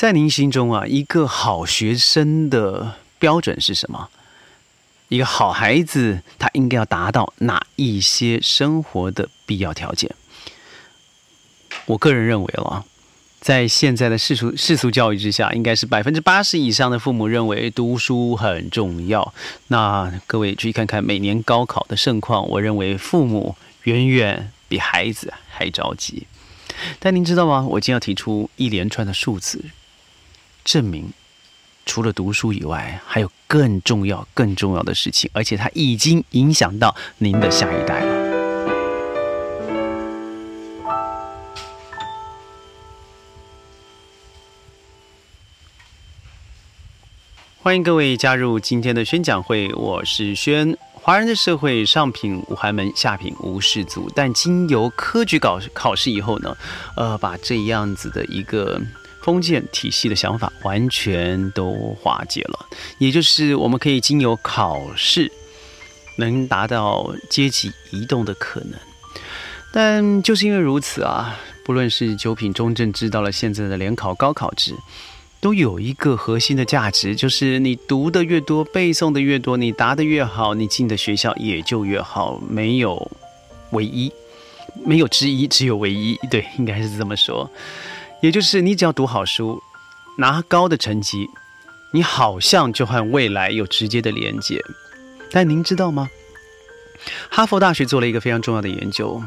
在您心中啊，一个好学生的标准是什么？一个好孩子，他应该要达到哪一些生活的必要条件？我个人认为了，在现在的世俗世俗教育之下，应该是百分之八十以上的父母认为读书很重要。那各位注意看看每年高考的盛况，我认为父母远远比孩子还着急。但您知道吗？我今天要提出一连串的数字，证明除了读书以外，还有更重要、更重要的事情，而且它已经影响到您的下一代了。欢迎各位加入今天的宣讲会，我是轩。华人的社会上品无寒门，下品无士族。但经由科举考考试以后呢，呃，把这样子的一个封建体系的想法完全都化解了。也就是我们可以经由考试，能达到阶级移动的可能。但就是因为如此啊，不论是九品中正制到了现在的联考高考制。都有一个核心的价值，就是你读的越多，背诵的越多，你答的越好，你进的学校也就越好。没有唯一，没有之一，只有唯一。对，应该是这么说。也就是你只要读好书，拿高的成绩，你好像就和未来有直接的连接。但您知道吗？哈佛大学做了一个非常重要的研究，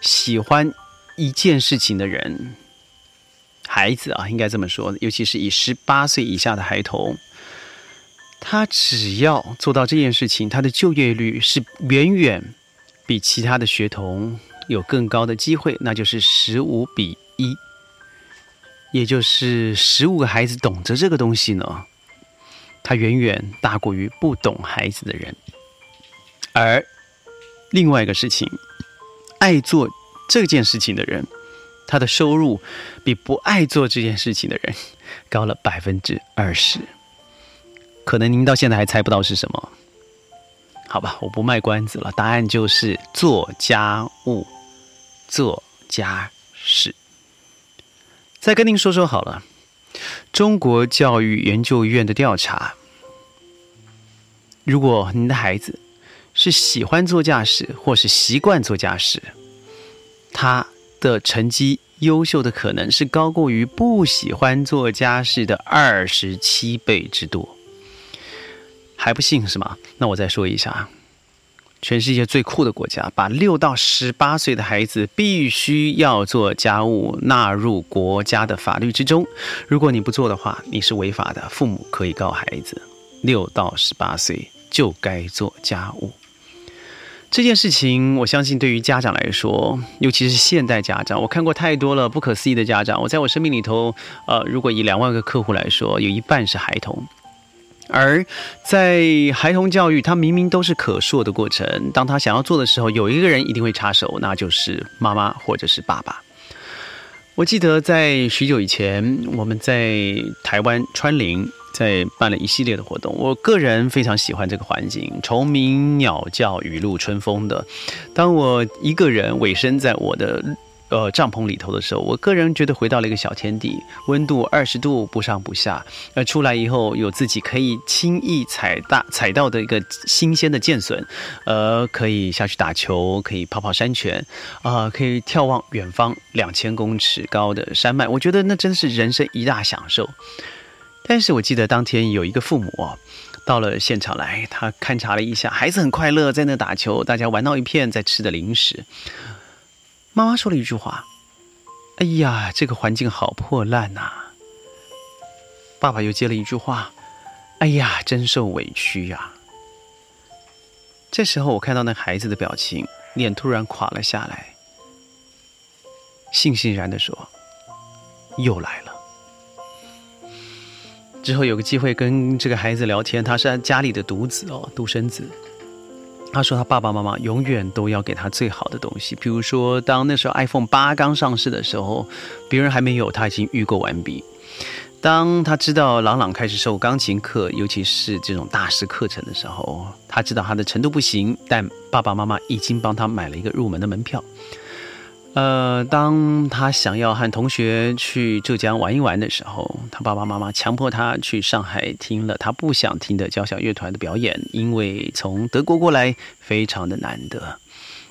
喜欢一件事情的人。孩子啊，应该这么说，尤其是以十八岁以下的孩童，他只要做到这件事情，他的就业率是远远比其他的学童有更高的机会，那就是十五比一，也就是十五个孩子懂得这个东西呢，他远远大过于不懂孩子的人。而另外一个事情，爱做这件事情的人。他的收入比不爱做这件事情的人高了百分之二十，可能您到现在还猜不到是什么？好吧，我不卖关子了，答案就是做家务、做家事。再跟您说说好了，中国教育研究院的调查，如果您的孩子是喜欢做家事或是习惯做家事，他。的成绩优秀的可能是高过于不喜欢做家事的二十七倍之多，还不信是吗？那我再说一下啊，全世界最酷的国家把六到十八岁的孩子必须要做家务纳入国家的法律之中，如果你不做的话，你是违法的，父母可以告孩子。六到十八岁就该做家务。这件事情，我相信对于家长来说，尤其是现代家长，我看过太多了不可思议的家长。我在我生命里头，呃，如果以两万个客户来说，有一半是孩童。而在孩童教育，他明明都是可塑的过程。当他想要做的时候，有一个人一定会插手，那就是妈妈或者是爸爸。我记得在许久以前，我们在台湾川林。在办了一系列的活动，我个人非常喜欢这个环境，虫鸣鸟叫，雨露春风的。当我一个人尾身在我的呃帐篷里头的时候，我个人觉得回到了一个小天地，温度二十度不上不下。呃，出来以后有自己可以轻易踩大踩到的一个新鲜的剑笋，呃，可以下去打球，可以泡泡山泉，啊，可以眺望远方两千公尺高的山脉。我觉得那真是人生一大享受。但是我记得当天有一个父母哦，到了现场来，他勘察了一下，孩子很快乐，在那打球，大家玩到一片，在吃的零食。妈妈说了一句话：“哎呀，这个环境好破烂呐。”爸爸又接了一句话：“哎呀，真受委屈呀。”这时候我看到那孩子的表情，脸突然垮了下来，悻悻然的说：“又来了。”之后有个机会跟这个孩子聊天，他是家里的独子哦，独生子。他说他爸爸妈妈永远都要给他最好的东西，比如说当那时候 iPhone 八刚上市的时候，别人还没有，他已经预购完毕。当他知道朗朗开始授钢琴课，尤其是这种大师课程的时候，他知道他的程度不行，但爸爸妈妈已经帮他买了一个入门的门票。呃，当他想要和同学去浙江玩一玩的时候，他爸爸妈妈强迫他去上海听了他不想听的交响乐团的表演，因为从德国过来非常的难得。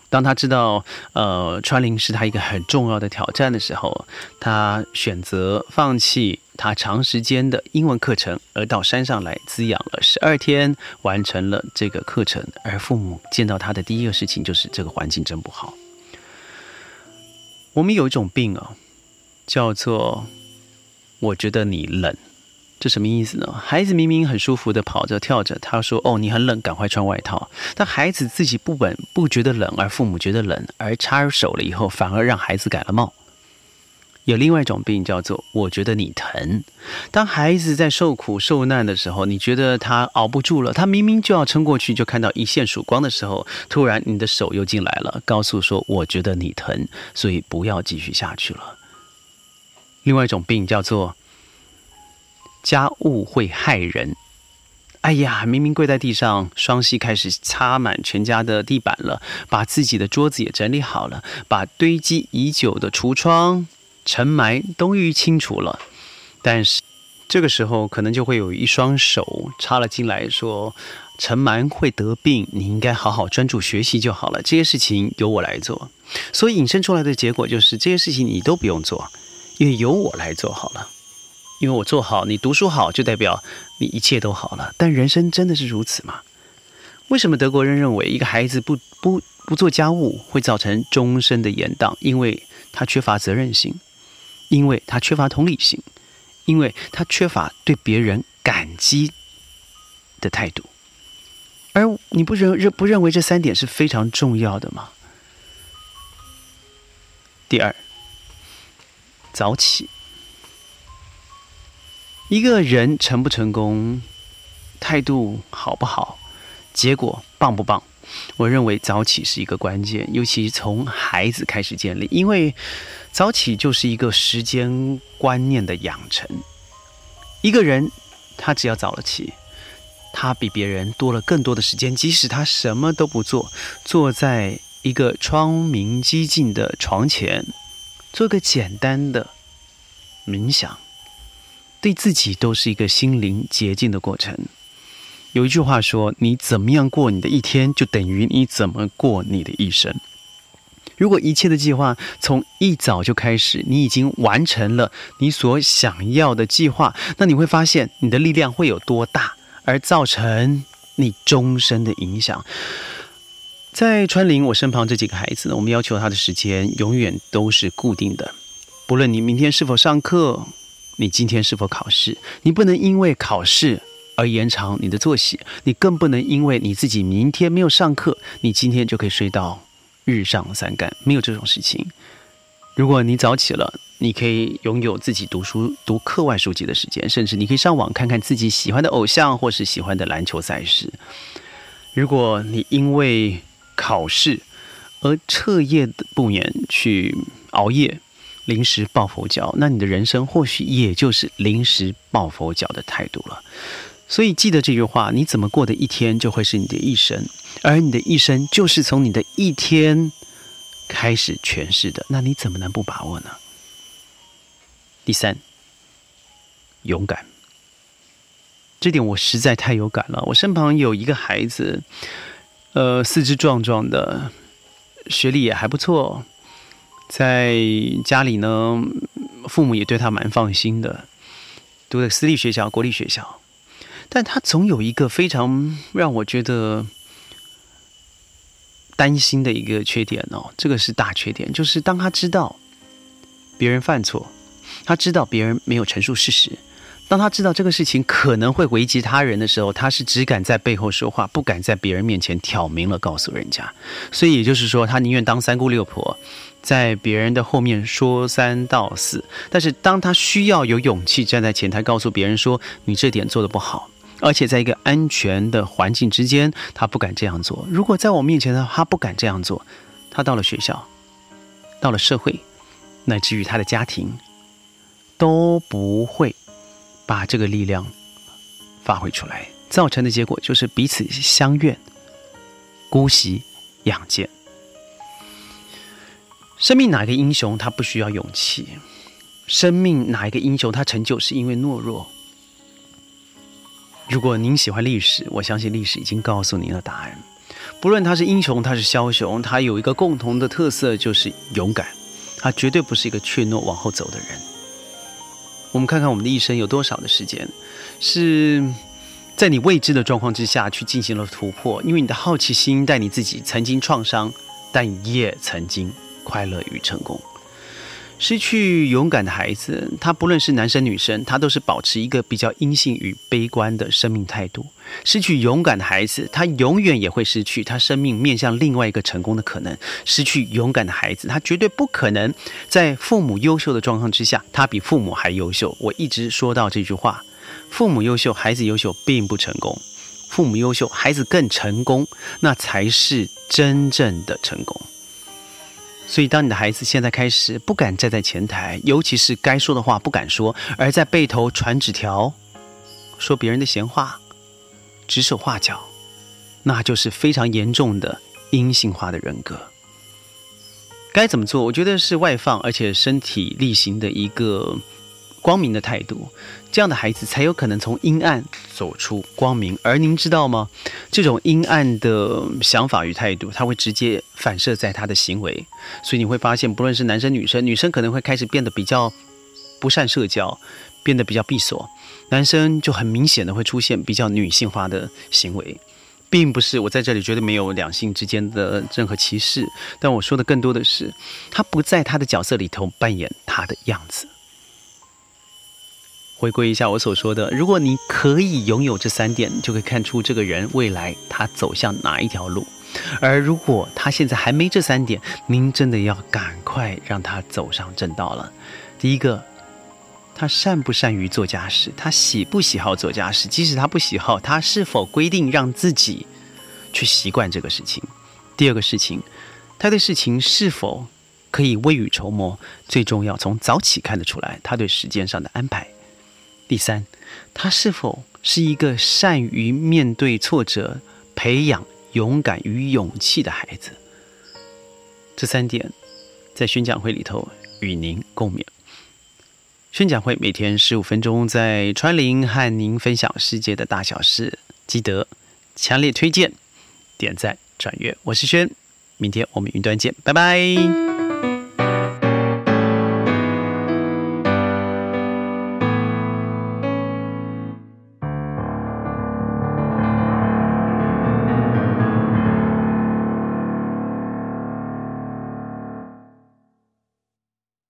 当他知道，呃，川林是他一个很重要的挑战的时候，他选择放弃他长时间的英文课程，而到山上来滋养了十二天，完成了这个课程。而父母见到他的第一个事情就是这个环境真不好。我们有一种病啊，叫做我觉得你冷。这什么意思呢？孩子明明很舒服的跑着跳着，他说：“哦，你很冷，赶快穿外套。”但孩子自己不稳不觉得冷，而父母觉得冷，而插手了以后，反而让孩子感了冒。有另外一种病叫做“我觉得你疼”。当孩子在受苦受难的时候，你觉得他熬不住了，他明明就要撑过去，就看到一线曙光的时候，突然你的手又进来了，告诉说：“我觉得你疼，所以不要继续下去了。”另外一种病叫做。家务会害人。哎呀，明明跪在地上，双膝开始擦满全家的地板了，把自己的桌子也整理好了，把堆积已久的橱窗尘霾都予清除了。但是这个时候，可能就会有一双手插了进来，说：“尘螨会得病，你应该好好专注学习就好了。这些事情由我来做。”所以引申出来的结果就是，这些事情你都不用做，因为由我来做好了。因为我做好，你读书好，就代表你一切都好了。但人生真的是如此吗？为什么德国人认为一个孩子不不不做家务会造成终身的延宕？因为他缺乏责任心，因为他缺乏同理心，因为他缺乏对别人感激的态度。而你不认认不认为这三点是非常重要的吗？第二，早起。一个人成不成功，态度好不好，结果棒不棒？我认为早起是一个关键，尤其从孩子开始建立，因为早起就是一个时间观念的养成。一个人他只要早了起，他比别人多了更多的时间，即使他什么都不做，坐在一个窗明几净的床前，做个简单的冥想。对自己都是一个心灵洁净的过程。有一句话说：“你怎么样过你的一天，就等于你怎么过你的一生。”如果一切的计划从一早就开始，你已经完成了你所想要的计划，那你会发现你的力量会有多大，而造成你终身的影响。在川林我身旁这几个孩子呢，我们要求他的时间永远都是固定的，不论你明天是否上课。你今天是否考试？你不能因为考试而延长你的作息，你更不能因为你自己明天没有上课，你今天就可以睡到日上三竿。没有这种事情。如果你早起了，你可以拥有自己读书、读课外书籍的时间，甚至你可以上网看看自己喜欢的偶像或是喜欢的篮球赛事。如果你因为考试而彻夜不眠去熬夜，临时抱佛脚，那你的人生或许也就是临时抱佛脚的态度了。所以记得这句话：你怎么过的一天，就会是你的一生；而你的一生，就是从你的一天开始诠释的。那你怎么能不把握呢？第三，勇敢。这点我实在太有感了。我身旁有一个孩子，呃，四肢壮壮的，学历也还不错。在家里呢，父母也对他蛮放心的，读的私立学校、国立学校，但他总有一个非常让我觉得担心的一个缺点哦，这个是大缺点，就是当他知道别人犯错，他知道别人没有陈述事实。当他知道这个事情可能会危及他人的时候，他是只敢在背后说话，不敢在别人面前挑明了告诉人家。所以也就是说，他宁愿当三姑六婆，在别人的后面说三道四。但是当他需要有勇气站在前台告诉别人说你这点做的不好，而且在一个安全的环境之间，他不敢这样做。如果在我面前呢，他不敢这样做，他到了学校，到了社会，乃至于他的家庭，都不会。把这个力量发挥出来，造成的结果就是彼此相怨，姑息养贱。生命哪一个英雄他不需要勇气？生命哪一个英雄他成就是因为懦弱？如果您喜欢历史，我相信历史已经告诉您的答案。不论他是英雄，他是枭雄，他有一个共同的特色，就是勇敢。他绝对不是一个怯懦往后走的人。我们看看我们的一生有多少的时间，是在你未知的状况之下去进行了突破，因为你的好奇心带你自己曾经创伤，但也曾经快乐与成功。失去勇敢的孩子，他不论是男生女生，他都是保持一个比较阴性与悲观的生命态度。失去勇敢的孩子，他永远也会失去他生命面向另外一个成功的可能。失去勇敢的孩子，他绝对不可能在父母优秀的状况之下，他比父母还优秀。我一直说到这句话：父母优秀，孩子优秀，并不成功；父母优秀，孩子更成功，那才是真正的成功。所以，当你的孩子现在开始不敢站在前台，尤其是该说的话不敢说，而在背头传纸条，说别人的闲话，指手画脚，那就是非常严重的阴性化的人格。该怎么做？我觉得是外放而且身体力行的一个。光明的态度，这样的孩子才有可能从阴暗走出光明。而您知道吗？这种阴暗的想法与态度，他会直接反射在他的行为。所以你会发现，不论是男生女生，女生可能会开始变得比较不善社交，变得比较闭锁；男生就很明显的会出现比较女性化的行为，并不是我在这里绝对没有两性之间的任何歧视，但我说的更多的是，他不在他的角色里头扮演他的样子。回归一下我所说的，如果你可以拥有这三点，就可以看出这个人未来他走向哪一条路。而如果他现在还没这三点，您真的要赶快让他走上正道了。第一个，他善不善于做家事，他喜不喜好做家事，即使他不喜好，他是否规定让自己去习惯这个事情。第二个事情，他对事情是否可以未雨绸缪，最重要从早起看得出来他对时间上的安排。第三，他是否是一个善于面对挫折、培养勇敢与勇气的孩子？这三点在宣讲会里头与您共勉。宣讲会每天十五分钟，在川林和您分享世界的大小事，记得强烈推荐、点赞、转阅。我是轩，明天我们云端见，拜拜。